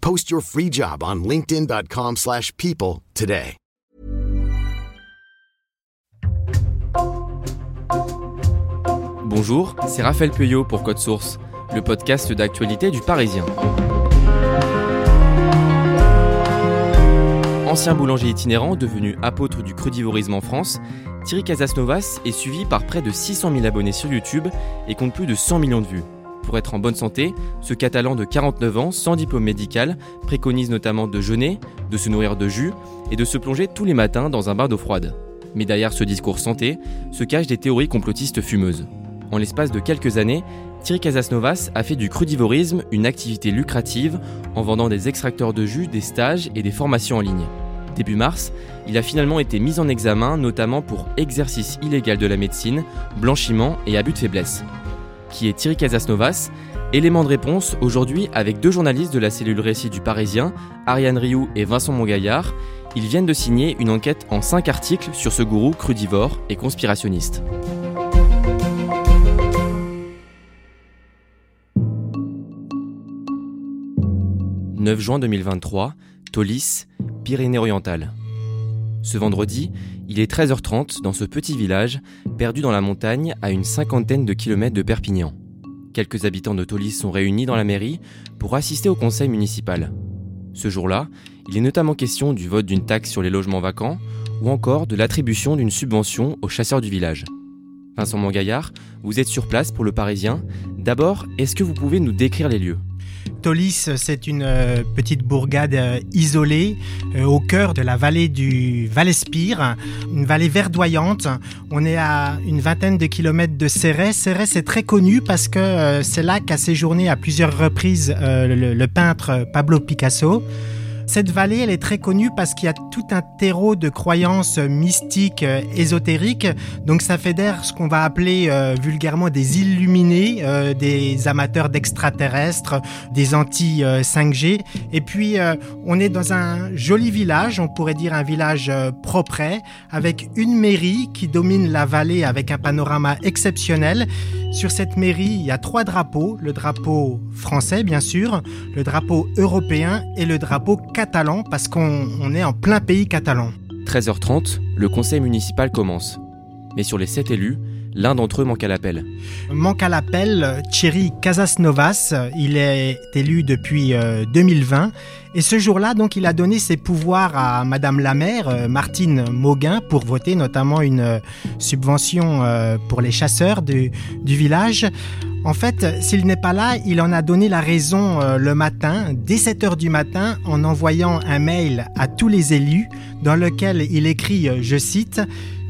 Post your free job on linkedin.com/people slash people today. Bonjour, c'est Raphaël Pueyo pour Code Source, le podcast d'actualité du Parisien. Ancien boulanger itinérant devenu apôtre du crudivorisme en France, Thierry Casasnovas est suivi par près de 600 000 abonnés sur YouTube et compte plus de 100 millions de vues. Pour être en bonne santé, ce Catalan de 49 ans, sans diplôme médical, préconise notamment de jeûner, de se nourrir de jus et de se plonger tous les matins dans un bain d'eau froide. Mais derrière ce discours santé se cachent des théories complotistes fumeuses. En l'espace de quelques années, Thierry Casasnovas a fait du crudivorisme une activité lucrative en vendant des extracteurs de jus, des stages et des formations en ligne. Début mars, il a finalement été mis en examen notamment pour exercice illégal de la médecine, blanchiment et abus de faiblesse. Qui est Thierry Casasnovas Élément de réponse aujourd'hui avec deux journalistes de la cellule récit du Parisien, Ariane Rioux et Vincent Mongaillard. Ils viennent de signer une enquête en cinq articles sur ce gourou crudivore et conspirationniste. 9 juin 2023, Tolis, Pyrénées-Orientales. Ce vendredi, il est 13h30 dans ce petit village, perdu dans la montagne à une cinquantaine de kilomètres de Perpignan. Quelques habitants de Tolis sont réunis dans la mairie pour assister au conseil municipal. Ce jour-là, il est notamment question du vote d'une taxe sur les logements vacants ou encore de l'attribution d'une subvention aux chasseurs du village. Vincent Mangaillard, vous êtes sur place pour le Parisien. D'abord, est-ce que vous pouvez nous décrire les lieux? Tolis, c'est une euh, petite bourgade euh, isolée euh, au cœur de la vallée du Val-Espire, une vallée verdoyante. On est à une vingtaine de kilomètres de Céret. Céret, c'est très connu parce que c'est là qu'a séjourné à plusieurs reprises le peintre Pablo Picasso. Cette vallée, elle est très connue parce qu'il y a tout un terreau de croyances mystiques, euh, ésotériques. Donc ça fédère ce qu'on va appeler euh, vulgairement des illuminés, euh, des amateurs d'extraterrestres, des anti-5G. Et puis on est dans un joli village, on pourrait dire un village propre, avec une mairie qui domine la vallée avec un panorama exceptionnel. Sur cette mairie, il y a trois drapeaux. Le drapeau français, bien sûr, le drapeau européen et le drapeau catalan, parce qu'on est en plein pays catalan. 13h30, le conseil municipal commence. Mais sur les sept élus, l'un d'entre eux manque à l'appel. Manque à l'appel, Thierry Casasnovas, il est élu depuis 2020 euh, et ce jour-là, donc, il a donné ses pouvoirs à Madame la maire, euh, Martine Mauguin, pour voter notamment une euh, subvention pour les chasseurs du, du village. En fait, s'il n'est pas là, il en a donné la raison le matin, dès 7 heures du matin, en envoyant un mail à tous les élus dans lequel il écrit, je cite,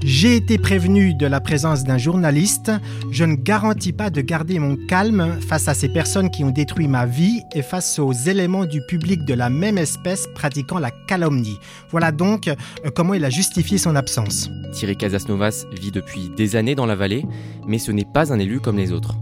j'ai été prévenu de la présence d'un journaliste. Je ne garantis pas de garder mon calme face à ces personnes qui ont détruit ma vie et face aux éléments du public de la même espèce pratiquant la calomnie. Voilà donc euh, comment il a justifié son absence. Thierry Casasnovas vit depuis des années dans la vallée, mais ce n'est pas un élu comme les autres.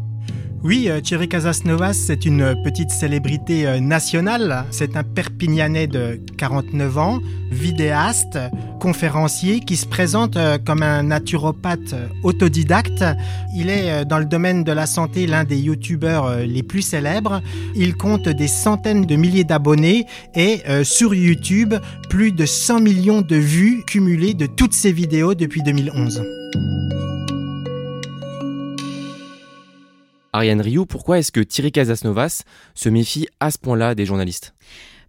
Oui, euh, Thierry Casasnovas, c'est une petite célébrité euh, nationale. C'est un Perpignanais de 49 ans, vidéaste, conférencier, qui se présente euh, comme un naturopathe autodidacte. Il est dans le domaine de la santé l'un des youtubeurs les plus célèbres. Il compte des centaines de milliers d'abonnés et sur YouTube, plus de 100 millions de vues cumulées de toutes ses vidéos depuis 2011. Ariane Rioux, pourquoi est-ce que Thierry Casasnovas se méfie à ce point-là des journalistes?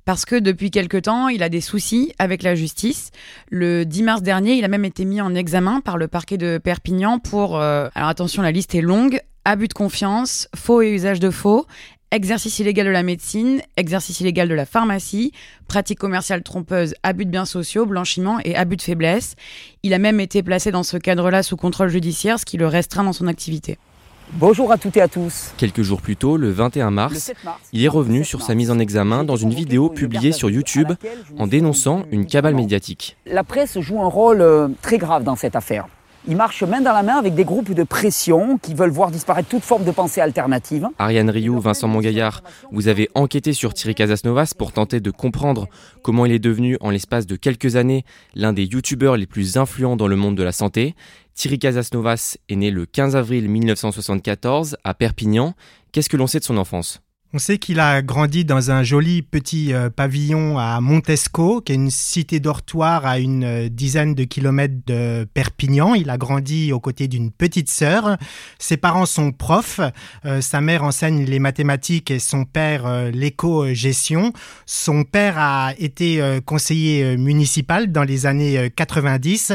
Parce que depuis quelque temps, il a des soucis avec la justice. Le 10 mars dernier, il a même été mis en examen par le parquet de Perpignan pour, euh, alors attention, la liste est longue, abus de confiance, faux et usage de faux, exercice illégal de la médecine, exercice illégal de la pharmacie, pratique commerciale trompeuse, abus de biens sociaux, blanchiment et abus de faiblesse. Il a même été placé dans ce cadre-là sous contrôle judiciaire, ce qui le restreint dans son activité. Bonjour à toutes et à tous. Quelques jours plus tôt, le 21 mars, il est revenu sur sa mise en examen dans une vidéo publiée sur YouTube en dénonçant une cabale médiatique. La presse joue un rôle euh, très grave dans cette affaire. Il marche main dans la main avec des groupes de pression qui veulent voir disparaître toute forme de pensée alternative. Ariane Rioux, Vincent Mongaillard, vous avez enquêté sur Thierry Casasnovas pour tenter de comprendre comment il est devenu en l'espace de quelques années l'un des youtubeurs les plus influents dans le monde de la santé. Thierry Casasnovas est né le 15 avril 1974 à Perpignan. Qu'est-ce que l'on sait de son enfance? On sait qu'il a grandi dans un joli petit euh, pavillon à Montesco, qui est une cité dortoir à une euh, dizaine de kilomètres de Perpignan. Il a grandi aux côtés d'une petite sœur. Ses parents sont profs. Euh, sa mère enseigne les mathématiques et son père l'éco-gestion. Son père a été conseiller municipal dans les années 90.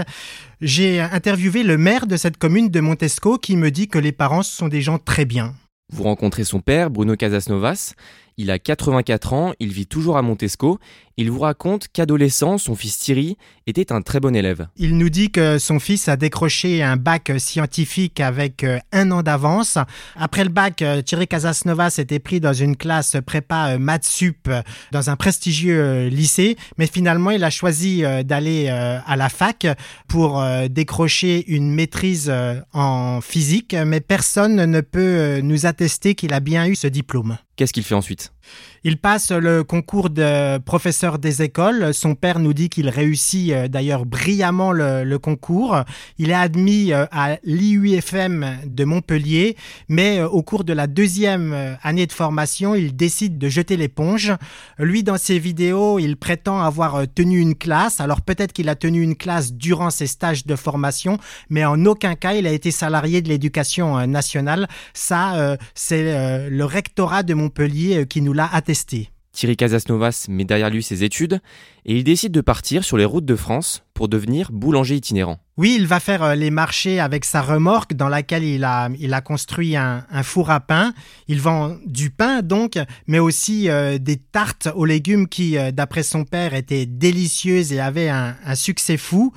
J'ai interviewé le maire de cette commune de Montesco qui me dit que les parents sont des gens très bien. Vous rencontrez son père, Bruno Casasnovas. Il a 84 ans, il vit toujours à Montesco. Il vous raconte qu'adolescent, son fils Thierry était un très bon élève. Il nous dit que son fils a décroché un bac scientifique avec euh, un an d'avance. Après le bac, euh, Thierry Casasnovas était pris dans une classe prépa euh, maths sup dans un prestigieux lycée, mais finalement il a choisi d'aller à la fac pour décrocher une maîtrise en physique, mais personne ne peut nous attester qu'il a bien eu ce diplôme. Qu'est-ce qu'il fait ensuite? Il passe le concours de professeur des écoles. Son père nous dit qu'il réussit euh, d'ailleurs brillamment le, concours. Il est admis euh, à l'IUFM de Montpellier, mais euh, au cours de la deuxième année de formation, il décide de jeter l'éponge. Lui, dans ses vidéos, il prétend avoir tenu une classe. Alors peut-être qu'il a tenu une classe durant ses stages de formation, mais en aucun cas il a été salarié de l'éducation nationale. Ça, c'est le rectorat de Montpellier qui nous l'a attesté Thierry Casasnovas met derrière lui ses études et il décide de partir sur les routes de France pour devenir boulanger itinérant. Oui, il va faire euh, les marchés avec sa remorque dans laquelle il a, il a construit un, four à pain. Il vend du pain donc, mais aussi euh, des tartes aux légumes qui, euh, d'après son père, étaient délicieuses et avaient un, un succès fou.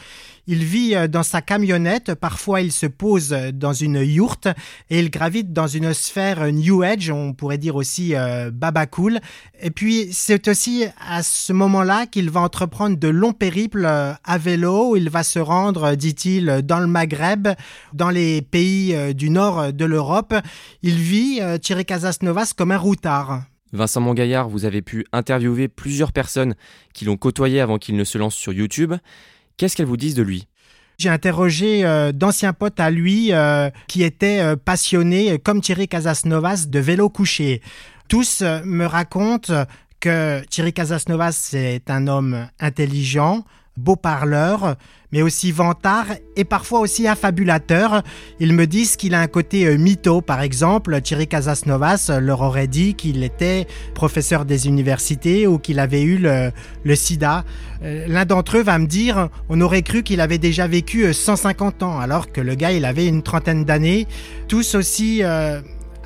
Il vit dans sa camionnette, parfois il se pose dans une yourte et il gravite dans une sphère New Age, on pourrait dire aussi baba cool. Et puis c'est aussi à ce moment-là qu'il va entreprendre de longs périples à vélo. Il va se rendre, dit-il, dans le Maghreb, dans les pays euh, du nord de l'Europe. Il vit, euh, Thierry Casasnovas, comme un routard. Vincent Mongaillard, vous avez pu interviewer plusieurs personnes qui l'ont côtoyé avant qu'il ne se lance sur YouTube. Qu'est-ce qu'elles vous disent de lui? J'ai interrogé euh, d'anciens potes à lui qui étaient passionnés, comme Thierry Casasnovas, de vélo couché. Tous me racontent que Thierry Casasnovas est un homme intelligent, beau parleur, mais aussi vantard et parfois aussi affabulateur. Ils me disent qu'il a un côté euh, mytho, par exemple. Thierry Casasnovas leur aurait dit qu'il était professeur des universités ou qu'il avait eu le, sida. Euh, l'un d'entre eux va me dire on aurait cru qu'il avait déjà vécu 150 euh, ans, alors que le gars, il avait une trentaine d'années. Tous aussi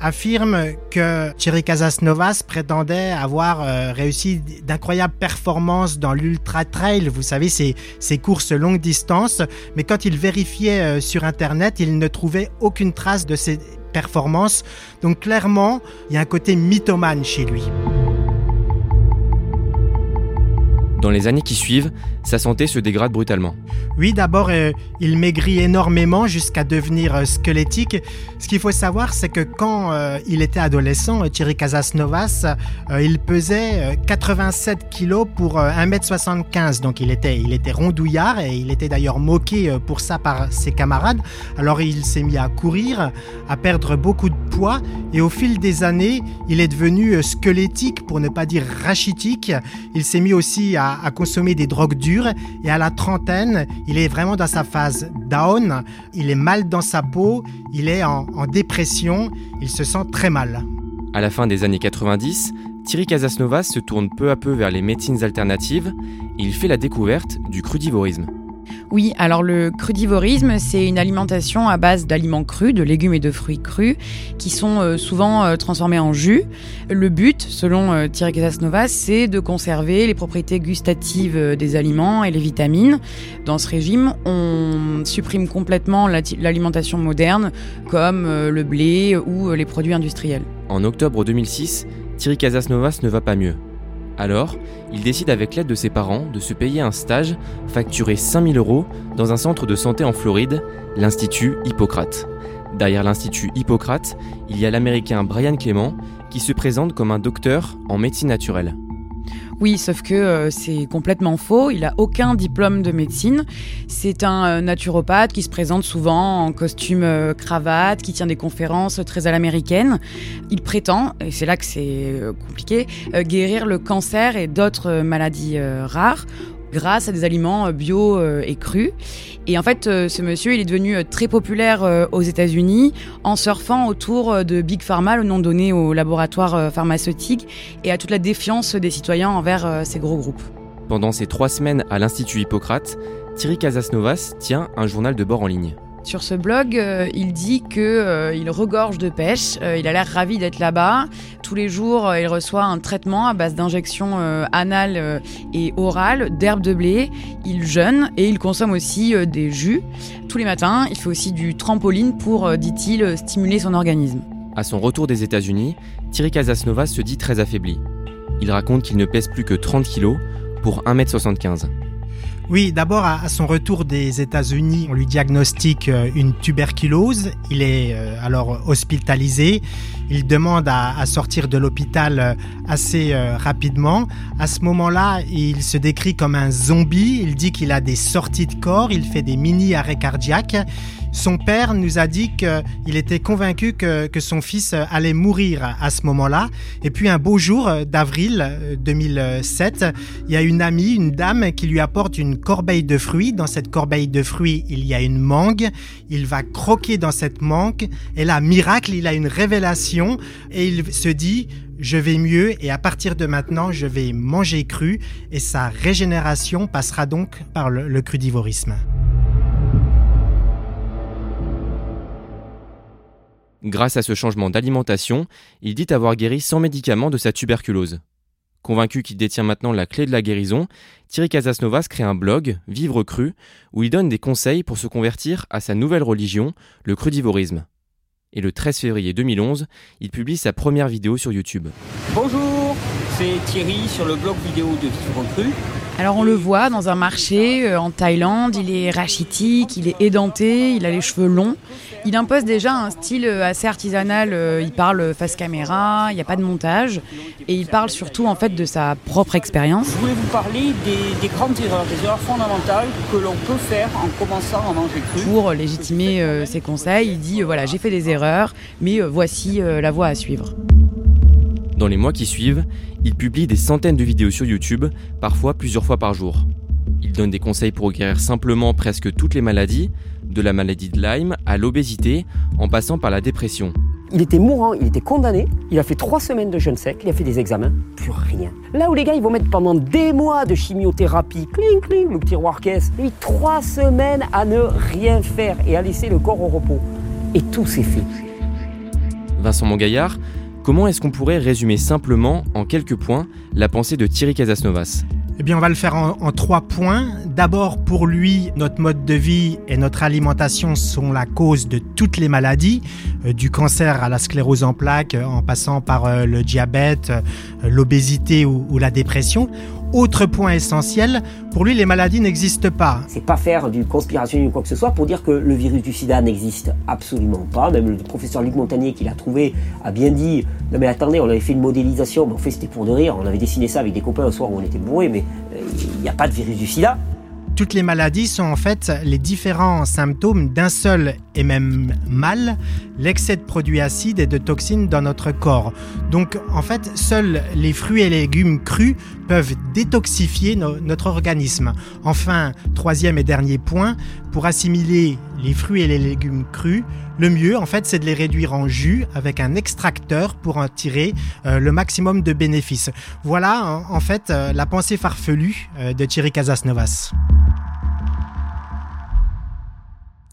affirme que Thierry Casasnovas prétendait avoir euh, réussi d'incroyables performances dans l'ultra trail, vous savez, ces, ces courses longue distance, mais quand il vérifiait euh, sur Internet, il ne trouvait aucune trace de ces performances. Donc clairement, il y a un côté mythomane chez lui. Dans les années qui suivent, sa santé se dégrade brutalement. Oui, d'abord, euh, il maigrit énormément jusqu'à devenir euh, squelettique. Ce qu'il faut savoir, c'est que quand euh, il était adolescent, Thierry Casasnovas, il pesait 87 kilos pour 1m75. Donc il était, il était rondouillard et il était d'ailleurs moqué pour ça par ses camarades. Alors il s'est mis à courir, à perdre beaucoup de poids et au fil des années, il est devenu squelettique pour ne pas dire rachitique. Il s'est mis aussi à à, consommer des drogues dures. Et à la trentaine, il est vraiment dans sa phase down, il est mal dans sa peau, il est en, en dépression, il se sent très mal. À la fin des années 90, Thierry Casasnovas se tourne peu à peu vers les médecines alternatives. Et il fait la découverte du crudivorisme. Oui, alors le crudivorisme, c'est une alimentation à base d'aliments crus, de légumes et de fruits crus, qui sont euh, souvent euh, transformés en jus. Le but, selon euh, Thierry Casasnovas, c'est de conserver les propriétés gustatives des aliments et les vitamines. Dans ce régime, on supprime complètement l'alimentation moderne, comme le blé ou les produits industriels. En octobre 2006, Thierry Casasnovas ne va pas mieux. Alors, il décide avec l'aide de ses parents de se payer un stage facturé 5000 euros dans un centre de santé en Floride, l'Institut Hippocrate. Derrière l'Institut Hippocrate, il y a l'Américain Brian Clement qui se présente comme un docteur en médecine naturelle. Oui, sauf que euh, c'est complètement faux. Il a aucun diplôme de médecine. C'est un euh, naturopathe qui se présente souvent en costume euh, cravate, qui tient des conférences très à l'américaine. Il prétend, et c'est là que c'est compliqué, guérir le cancer et d'autres maladies rares grâce à des aliments euh, bio euh, et crus. Et en fait, euh, ce monsieur, il est devenu très populaire aux États-Unis en surfant autour de Big Pharma, le nom donné aux laboratoires pharmaceutiques, et à toute la défiance des citoyens envers ces gros groupes. Pendant ces trois semaines à l'Institut Hippocrate, Thierry Casasnovas tient un journal de bord en ligne. Sur ce blog, euh, il dit que euh, il regorge de pêche. Euh, il a l'air ravi d'être là-bas. Tous les jours, il reçoit un traitement à base d'injections anales et orales d'herbes de blé. Il jeûne et il consomme aussi des jus. Tous les matins, il fait aussi du trampoline pour, dit-il, stimuler son organisme. À son retour des États-Unis, Thierry Casasnova se dit très affaibli. Il raconte qu'il ne pèse plus que 30 kilos pour 1m75. Oui, d'abord à son retour des États-Unis, on lui diagnostique euh, une tuberculose. Il est euh, alors hospitalisé. Il demande à, sortir de l'hôpital euh, assez rapidement. À ce moment-là, il se décrit comme un zombie. Il dit qu'il a des sorties de corps. Il fait des mini arrêts cardiaques. Son père nous a dit qu'il était convaincu que, son fils allait mourir à ce moment-là. Et puis un beau jour d'avril 2007, il y a une amie, une dame qui lui apporte une corbeille de fruits. Dans cette corbeille de fruits, il y a une mangue. Il va croquer dans cette mangue. Et là, miracle, il a une révélation et il se dit, je vais mieux et à partir de maintenant, je vais manger cru et sa régénération passera donc par le, le crudivorisme. Grâce à ce changement d'alimentation, il dit avoir guéri sans médicaments de sa tuberculose. Convaincu qu'il détient maintenant la clé de la guérison, Thierry Casasnovas crée un blog, Vivre Cru, où il donne des conseils pour se convertir à sa nouvelle religion, le crudivorisme. Et le 13 février 2011, il publie sa première vidéo sur YouTube. Bonjour, c'est Thierry sur le blog vidéo de Vivre Cru. Alors on le voit dans un marché euh, en Thaïlande, il est rachitique, il est édenté, il a les cheveux longs. Il impose déjà un style euh, assez artisanal, euh, il parle face caméra, il n'y a pas de montage et il parle surtout en fait de sa propre expérience. Je voulais vous parler des, grandes erreurs, des erreurs fondamentales que l'on peut faire en commençant à manger cru. Pour légitimer ses conseils, il dit voilà j'ai fait des erreurs mais voici la voie à suivre. Dans les mois qui suivent, il publie des centaines de vidéos sur YouTube, parfois plusieurs fois par jour. Il donne des conseils pour guérir simplement presque toutes les maladies, de la maladie de Lyme à l'obésité, en passant par la dépression. Il était mourant, il était condamné, il a fait trois semaines de jeûne sec, il a fait des examens, plus rien. Là où les gars ils vont mettre pendant des mois de chimiothérapie, cling cling, le tiroir caisse, lui trois semaines à ne rien faire et à laisser le corps au repos. Et tout s'est fait. Vincent Mongaillard, Comment est-ce qu'on pourrait résumer simplement, en quelques points, la pensée de Thierry Casasnovas eh bien, on va le faire en, trois points. D'abord, pour lui, notre mode de vie et notre alimentation sont la cause de toutes les maladies, euh, du cancer à la sclérose en plaques, en passant par euh, le diabète, euh, l'obésité ou, la dépression. Autre point essentiel, pour lui, les maladies n'existent pas. C'est pas faire du conspiration ou quoi que ce soit pour dire que le virus du sida n'existe absolument pas. Même le professeur Luc Montagnier qui l'a trouvé a bien dit Non, mais attendez, on avait fait une modélisation, mais en fait c'était pour de rire. On avait dessiné ça avec des copains un soir où on était bourrés, mais euh, il n'y a pas de virus du sida. Toutes les maladies sont en fait les différents symptômes d'un seul et même mal, l'excès de produits acides et de toxines dans notre corps. Donc en fait, seuls les fruits et légumes crus peuvent détoxifier notre organisme. Enfin, troisième et dernier point, pour assimiler les fruits et les légumes crus, le mieux en fait c'est de les réduire en jus avec un extracteur pour en tirer euh, le maximum de bénéfices. Voilà en, fait euh, la pensée farfelue euh, de Thierry Casasnovas.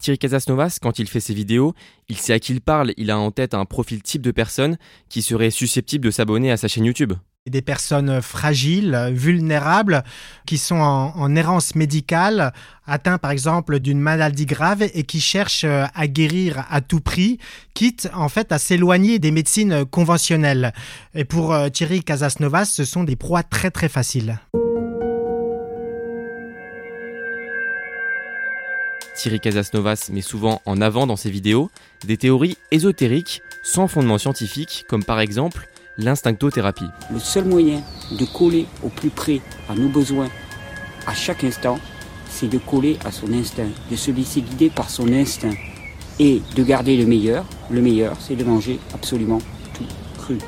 Thierry Casasnovas, quand il fait ses vidéos, il sait à qui il parle, il a en tête un profil type de personne qui serait susceptible de s'abonner à sa chaîne YouTube. Des personnes fragiles, vulnérables, qui sont en, errance médicale, atteints par exemple d'une maladie grave et qui cherchent euh, à guérir à tout prix, quitte en fait à s'éloigner des médecines conventionnelles. Et pour euh, Thierry Casasnovas, ce sont des proies très très faciles. Thierry Casasnovas met souvent en avant dans ses vidéos des théories ésotériques sans fondement scientifique, comme par exemple l'instinctothérapie. Le seul moyen de coller au plus près à nos besoins à chaque instant, c'est de coller à son instinct, de se laisser guider par son instinct et de garder le meilleur. Le meilleur, c'est de manger absolument tout cru.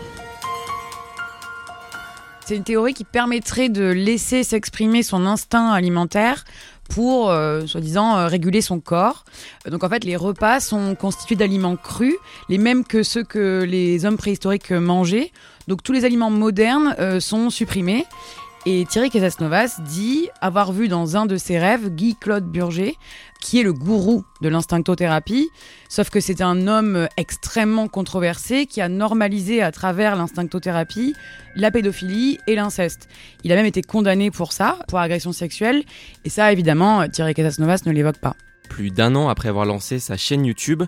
C'est une théorie qui permettrait de laisser s'exprimer son instinct alimentaire pour, euh, soi-disant, euh, réguler son corps. Donc en fait, les repas sont constitués d'aliments crus, les mêmes que ceux que les hommes préhistoriques mangeaient. Donc tous les aliments modernes euh, sont supprimés. Et Thierry Casasnovas dit avoir vu dans un de ses rêves Guy Claude Burger, qui est le gourou de l'instinctothérapie, sauf que c'est un homme extrêmement controversé qui a normalisé à travers l'instinctothérapie la pédophilie et l'inceste. Il a même été condamné pour ça, pour agression sexuelle, et ça évidemment Thierry Casasnovas ne l'évoque pas. Plus d'un an après avoir lancé sa chaîne YouTube,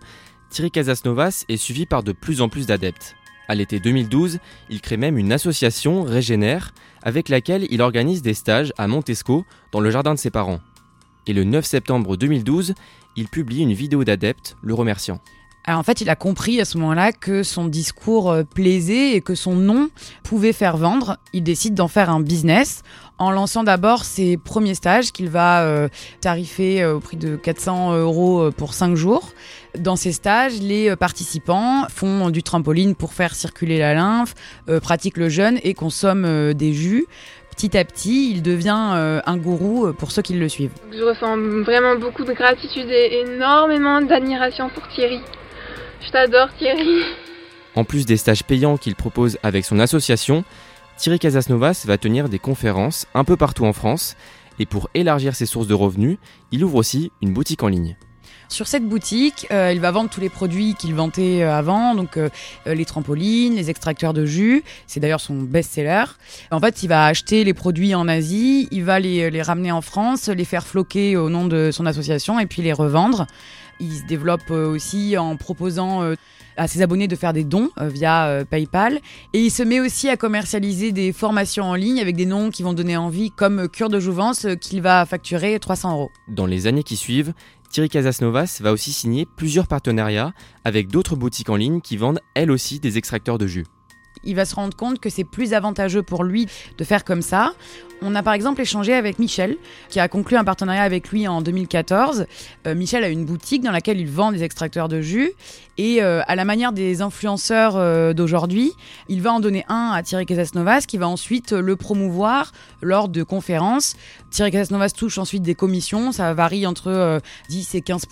Thierry Casasnovas est suivi par de plus en plus d'adeptes. À l'été 2012, il crée même une association Régénère avec laquelle il organise des stages à Montesco dans le jardin de ses parents. Et le 9 septembre 2012, il publie une vidéo d'adepte le remerciant. En fait, il a compris à ce moment-là que son discours euh, plaisait et que son nom pouvait faire vendre. Il décide d'en faire un business en lançant d'abord ses premiers stages qu'il va euh, tarifer euh, au prix de 400 euros pour 5 jours. Dans ces stages, les participants font du trampoline pour faire circuler la lymphe, pratiquent le jeûne et consomment des jus. Petit à petit, il devient un gourou pour ceux qui le suivent. Je ressens vraiment beaucoup de gratitude et énormément d'admiration pour Thierry. Je t'adore Thierry. En plus des stages payants qu'il propose avec son association, Thierry Casasnovas va tenir des conférences un peu partout en France et pour élargir ses sources de revenus, il ouvre aussi une boutique en ligne. Sur cette boutique, euh, il va vendre tous les produits qu'il vantait euh, avant, donc euh, les trampolines, les extracteurs de jus. C'est d'ailleurs son best-seller. En fait, il va acheter les produits en Asie, il va les, les ramener en France, les faire floquer au nom de son association et puis les revendre. Il se développe aussi en proposant à ses abonnés de faire des dons via PayPal. Et il se met aussi à commercialiser des formations en ligne avec des noms qui vont donner envie, comme Cure de Jouvence, qu'il va facturer 300 euros. Dans les années qui suivent, Thierry Casasnovas va aussi signer plusieurs partenariats avec d'autres boutiques en ligne qui vendent elles aussi des extracteurs de jus il va se rendre compte que c'est plus avantageux pour lui de faire comme ça. On a par exemple échangé avec Michel, qui a conclu un partenariat avec lui en 2014. Euh, Michel a une boutique dans laquelle il vend des extracteurs de jus. Et euh, à la manière des influenceurs euh, d'aujourd'hui, il va en donner un à Thierry Casasnovas, qui va ensuite le promouvoir lors de conférences. Thierry Casasnovas touche ensuite des commissions, ça varie entre 10 et 15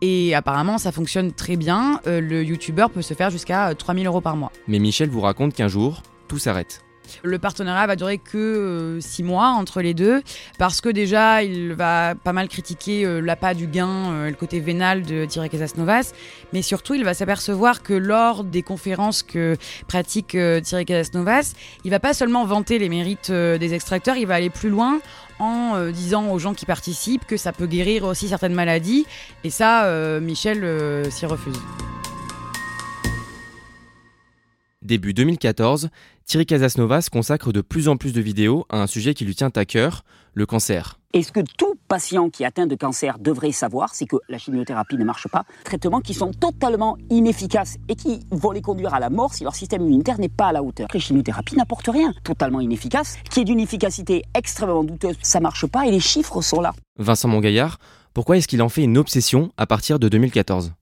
Et apparemment, ça fonctionne très bien. le youtubeur peut se faire jusqu'à 3000 euros par mois. Mais Michel vous raconte qu'un jour, tout s'arrête. Le partenariat va durer que 6 mois entre les deux parce que déjà il va pas mal critiquer euh, l'appât du gain, euh, le côté vénal de Thierry Casasnovas, mais surtout il va s'apercevoir que lors des conférences que pratique euh, Thierry Casasnovas, il va pas seulement vanter les mérites des extracteurs, il va aller plus loin en disant aux gens qui participent que ça peut guérir aussi certaines maladies et ça Michel s'y refuse. Début 2014, Thierry Casasnovas consacre de plus en plus de vidéos à un sujet qui lui tient à cœur, le cancer. Et ce que tout patient qui est atteint de cancer devrait savoir, c'est que la chimiothérapie ne marche pas. Traitements qui sont totalement inefficaces et qui vont les conduire à la mort si leur système immunitaire n'est pas à la hauteur? Les chimiothérapies n'apportent rien, totalement inefficaces, qui est d'une efficacité extrêmement douteuse. Ça marche pas et les chiffres sont là. Vincent Mongaillard, pourquoi est-ce qu'il en fait une obsession à partir de 2014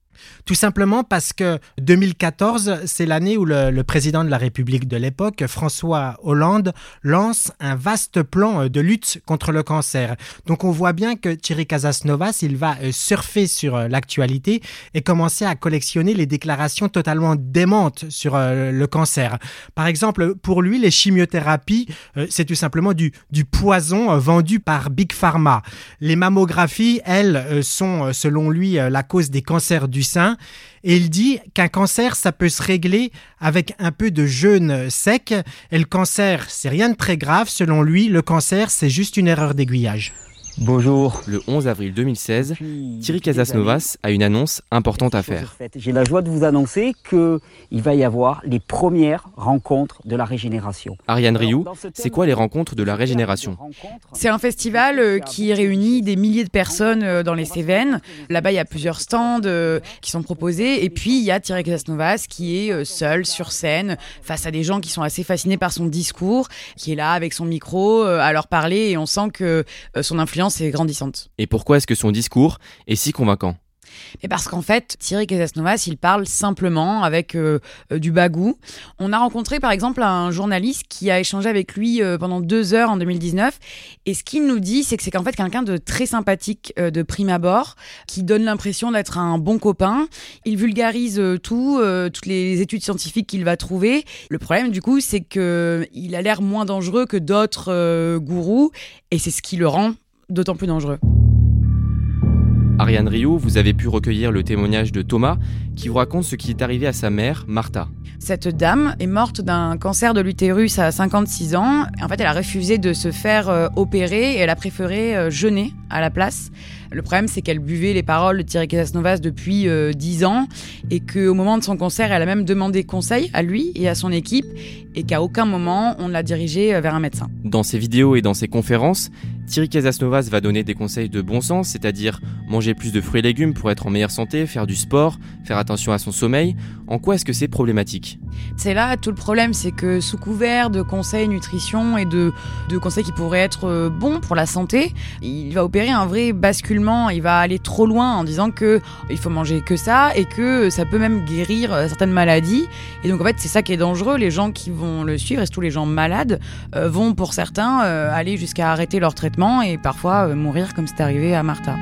Tout simplement parce que 2014, c'est l'année où le, président de la République de l'époque, François Hollande, lance un vaste plan de lutte contre le cancer. Donc on voit bien que Thierry Casasnovas, il va surfer sur l'actualité et commencer à collectionner les déclarations totalement démentes sur le cancer. Par exemple, pour lui, les chimiothérapies, c'est tout simplement du, du poison vendu par Big Pharma. Les mammographies, elles, sont selon lui la cause des cancers du Et il dit qu'un cancer, ça peut se régler avec un peu de jeûne sec. Et le cancer, c'est rien de très grave. Selon lui, le cancer, c'est juste une erreur d'aiguillage. Bonjour. Le 11 avril 2016, Thierry Casasnovas a une annonce importante à faire. J'ai la joie de vous annoncer qu'il va y avoir les premières rencontres de la régénération. Ariane Rioux, c'est quoi les rencontres de la régénération C'est un festival euh, qui réunit des milliers de personnes euh, dans les Cévennes. Là-bas, il y a plusieurs stands euh, qui sont proposés. Et puis, il y a Thierry Casasnovas qui est seul sur scène face à des gens qui sont assez fascinés par son discours, qui est là avec son micro à leur parler. Et on sent que son influence est grandissante. Et pourquoi est-ce que son discours est si convaincant? Mais parce qu'en fait, Thierry Casasnovas, il parle simplement avec euh, euh, du bagou. On a rencontré par exemple un journaliste qui a échangé avec lui euh, pendant deux heures en 2019. Et ce qu'il nous dit, c'est que c'est qu'en fait quelqu'un de très sympathique de prime abord, qui donne l'impression d'être un bon copain. Il vulgarise tout, toutes les études scientifiques qu'il va trouver. Le problème du coup, c'est qu'il a l'air moins dangereux que d'autres gourous. Et c'est ce qui le rend d'autant plus dangereux. Ariane Rio, vous avez pu recueillir le témoignage de Thomas qui vous raconte ce qui est arrivé à sa mère, Martha. Cette dame est morte d'un cancer de l'utérus à 56 ans. En fait, elle a refusé de se faire euh, opérer et elle a préféré euh, jeûner à la place. Le problème, c'est qu'elle buvait les paroles de Thierry Casasnovas depuis 10 euh, ans et qu'au moment de son cancer, elle a même demandé conseil à lui et à son équipe et qu'à aucun moment on ne l'a dirigé vers un médecin. Dans ses vidéos et dans ses conférences, Thierry Casasnovas va donner des conseils de bon sens, c'est-à-dire manger plus de fruits et légumes pour être en meilleure santé, faire du sport, faire attention à son sommeil. En quoi est-ce que c'est problématique? C'est là tout le problème, c'est que sous couvert de conseils nutrition et de, de conseils qui pourraient être euh, bons pour la santé, il va opérer un vrai basculement, il va aller trop loin en disant que il faut manger que ça et que ça peut même guérir euh, certaines maladies. Et donc en fait, c'est ça qui est dangereux, les gens qui vont le suivre et surtout les gens malades euh, vont pour certains aller jusqu'à arrêter leur traitement et parfois euh, mourir comme c'est arrivé à Martha.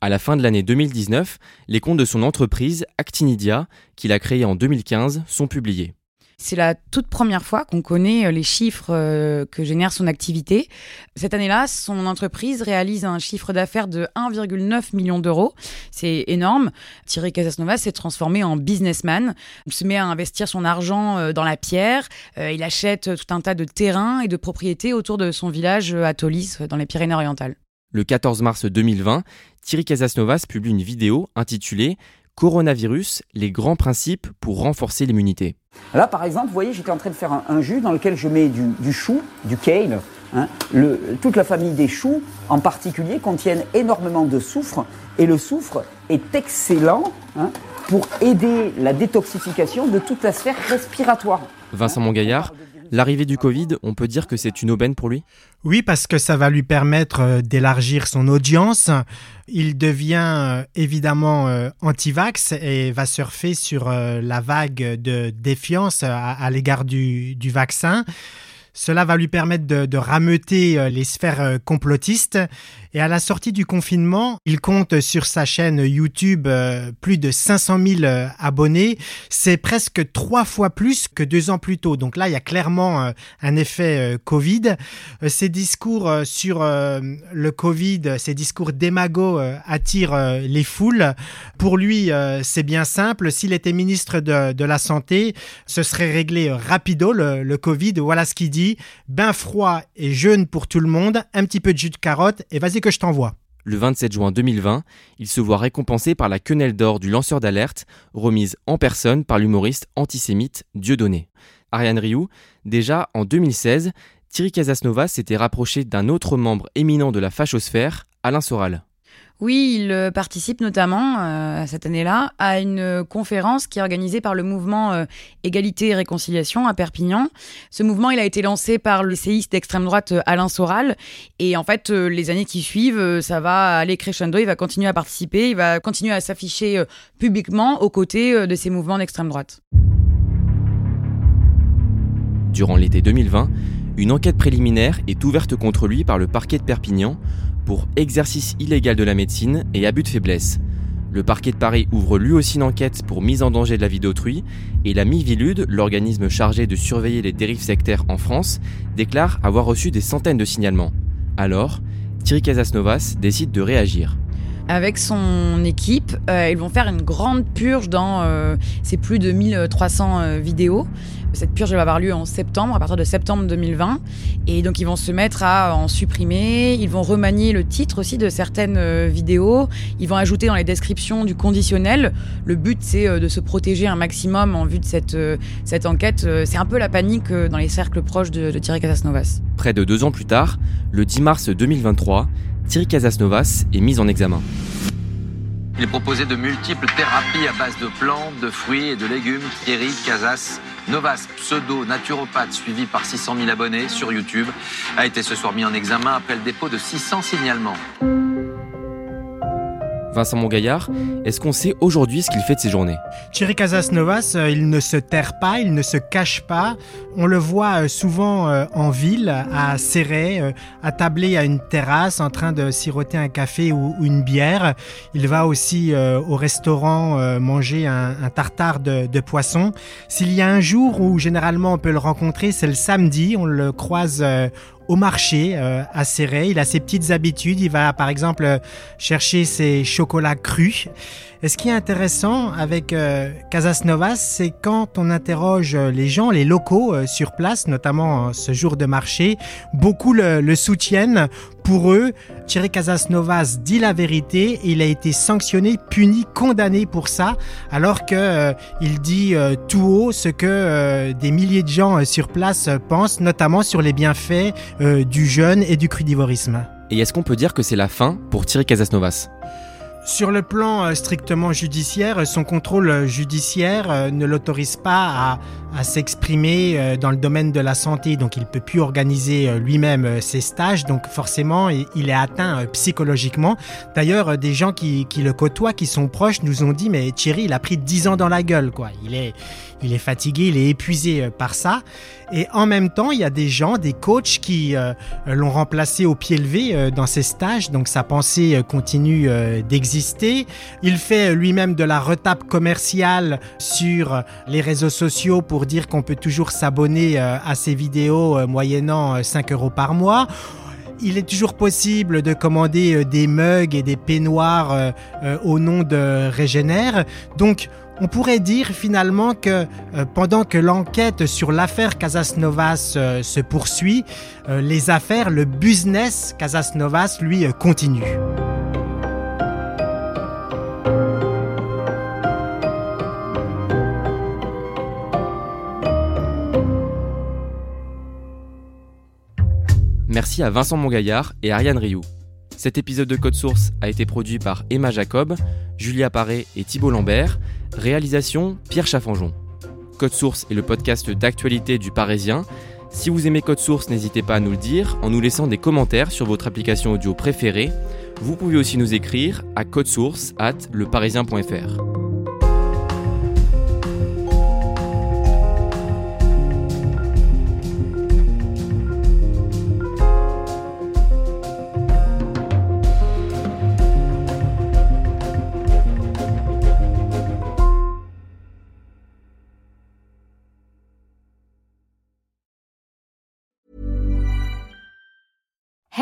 À la fin de l'année 2019, les comptes de son entreprise Actinidia, qu'il a créée en 2015, sont publiés. C'est la toute première fois qu'on connaît euh, les chiffres euh, que génère son activité. Cette année-là, son entreprise réalise un chiffre d'affaires de 1,9 million d'euros. C'est énorme. Thierry Casasnova s'est transformé en businessman. Il se met à investir son argent euh, dans la pierre. Il achète tout un tas de terrains et de propriétés autour de son village à Tolis, dans les Pyrénées-Orientales. Le 14 mars 2020, Thierry Casasnovas publie une vidéo intitulée Coronavirus, les grands principes pour renforcer l'immunité. Là, par exemple, vous voyez, j'étais en train de faire un, jus dans lequel je mets du, chou, du kale. Hein. toute la famille des choux, en particulier, contiennent énormément de soufre. Et le soufre est excellent hein, pour aider la détoxification de toute la sphère respiratoire. Vincent Mongaillard, L'arrivée du Covid, on peut dire que c'est une aubaine pour lui? Oui, parce que ça va lui permettre euh, d'élargir son audience. Il devient euh, évidemment euh, anti-vax et va surfer sur la vague de défiance à, l'égard du, vaccin. Cela va lui permettre de, rameuter les sphères complotistes. Et à la sortie du confinement, il compte sur sa chaîne YouTube euh, plus de 500 000 abonnés. C'est presque trois fois plus que deux ans plus tôt. Donc là, il y a clairement un effet Covid. Ces discours sur le Covid, ces discours démagogues attirent les foules. Pour lui, c'est bien simple. S'il était ministre de, de, la Santé, ce serait réglé rapido le, le Covid. Voilà ce qu'il dit bain froid et jeûne pour tout le monde, un petit peu de jus de carotte et vas-y que je t'envoie. Le 27 juin 2020, il se voit récompensé par la quenelle d'or du lanceur d'alerte, remise en personne par l'humoriste antisémite Dieudonné. Ariane Rioux, déjà en 2016, Thierry Casasnova s'était rapproché d'un autre membre éminent de la fachosphère, Alain Soral. Oui, il euh, participe notamment euh, cette année-là à une conférence qui est organisée par le mouvement euh, Égalité et Réconciliation à Perpignan. Ce mouvement, il a été lancé par le séiste d'extrême droite Alain Soral. Et en fait, les années qui suivent, ça va aller crescendo. Il va continuer à participer, il va continuer à s'afficher publiquement aux côtés de ces mouvements d'extrême droite. Durant l'été 2020, une enquête préliminaire est ouverte contre lui par le parquet de Perpignan pour exercice illégal de la médecine et abus de faiblesse. Le parquet de Paris ouvre lui aussi une enquête pour mise en danger de la vie d'autrui et la Mivilude, l'organisme chargé de surveiller les dérives sectaires en France, déclare avoir reçu des centaines de signalements. Alors, Thierry Casasnovas décide de réagir avec son équipe. Euh, ils vont faire une grande purge dans euh, ces plus de 1300 euh, vidéos. Cette purge va avoir lieu en septembre, à partir de septembre 2020. Et donc ils vont se mettre à en supprimer, ils vont remanier le titre aussi de certaines vidéos, ils vont ajouter dans les descriptions du conditionnel. Le but c'est de se protéger un maximum en vue de cette, cette enquête. C'est un peu la panique dans les cercles proches de, de Thierry Casasnovas. Près de deux ans plus tard, le 10 mars 2023, Thierry Casasnovas est mis en examen. Il est proposé de multiples thérapies à base de plantes, de fruits et de légumes. Thierry Casas Novas, pseudo naturopathe suivi par 600 000 abonnés sur YouTube, a été ce soir mis en examen après le dépôt de 600 signalements. Vincent Mongaillard, est-ce qu'on sait aujourd'hui ce qu'il fait de ses journées? Thierry Casasnovas, euh, il ne se terre pas, il ne se cache pas. On le voit euh, souvent euh, en ville, à Serret, attablé à une terrasse, en train de siroter un café ou une bière. Il va aussi au restaurant manger un, tartare de, de poisson. S'il y a un jour où généralement on peut le rencontrer, c'est le samedi. On le croise au marché euh, à Serré. Il a ses petites habitudes. Il va par exemple chercher ses chocolats crus. Et ce qui est intéressant avec euh, Casas Novas, c'est quand on interroge les gens, les locaux euh, sur place, notamment ce jour de marché, beaucoup le, le soutiennent. Pour eux, Thierry Casas Novas dit la vérité il a été sanctionné, puni, condamné pour ça, alors que euh, il dit tout haut ce que des milliers de gens sur place pensent, notamment sur les bienfaits du jeûne et du crudivorisme. Et est-ce qu'on peut dire que c'est la fin pour Thierry Casasnovas sur le plan euh, strictement judiciaire, son contrôle euh, judiciaire euh, ne l'autorise pas à, s'exprimer dans le domaine de la santé, donc il peut plus organiser lui-même ses stages, donc forcément il est atteint psychologiquement. D'ailleurs, des gens qui, le côtoient, qui sont proches, nous ont dit mais Thierry, il a pris 10 ans dans la gueule, quoi. Il est, fatigué, il est épuisé par ça. Et en même temps, il y a des gens, des coachs qui l'ont remplacé au pied levé dans ses stages, donc sa pensée continue d'exister. Il fait lui-même de la retape commerciale sur les réseaux sociaux pour dire qu'on peut toujours s'abonner à ses vidéos moyennant 5 euros par mois il est toujours possible de commander des mugs et des peignoirs au nom de Régénère. Donc, on pourrait dire finalement que euh, pendant que l'enquête sur l'affaire Casas Novas euh, se poursuit, euh, les affaires, le business Casas Novas, lui, continue. Merci à Vincent Mongaillard et Ariane Rioux. Cet épisode de Code Source a été produit par Emma Jacob, Julia Paré et Thibault Lambert. Réalisation Pierre Chaffanjon. Code Source est le podcast d'actualité du Parisien. Si vous aimez Code Source, n'hésitez pas à nous le dire en nous laissant des commentaires sur votre application audio préférée. Vous pouvez aussi nous écrire à codesource at leparisien.fr.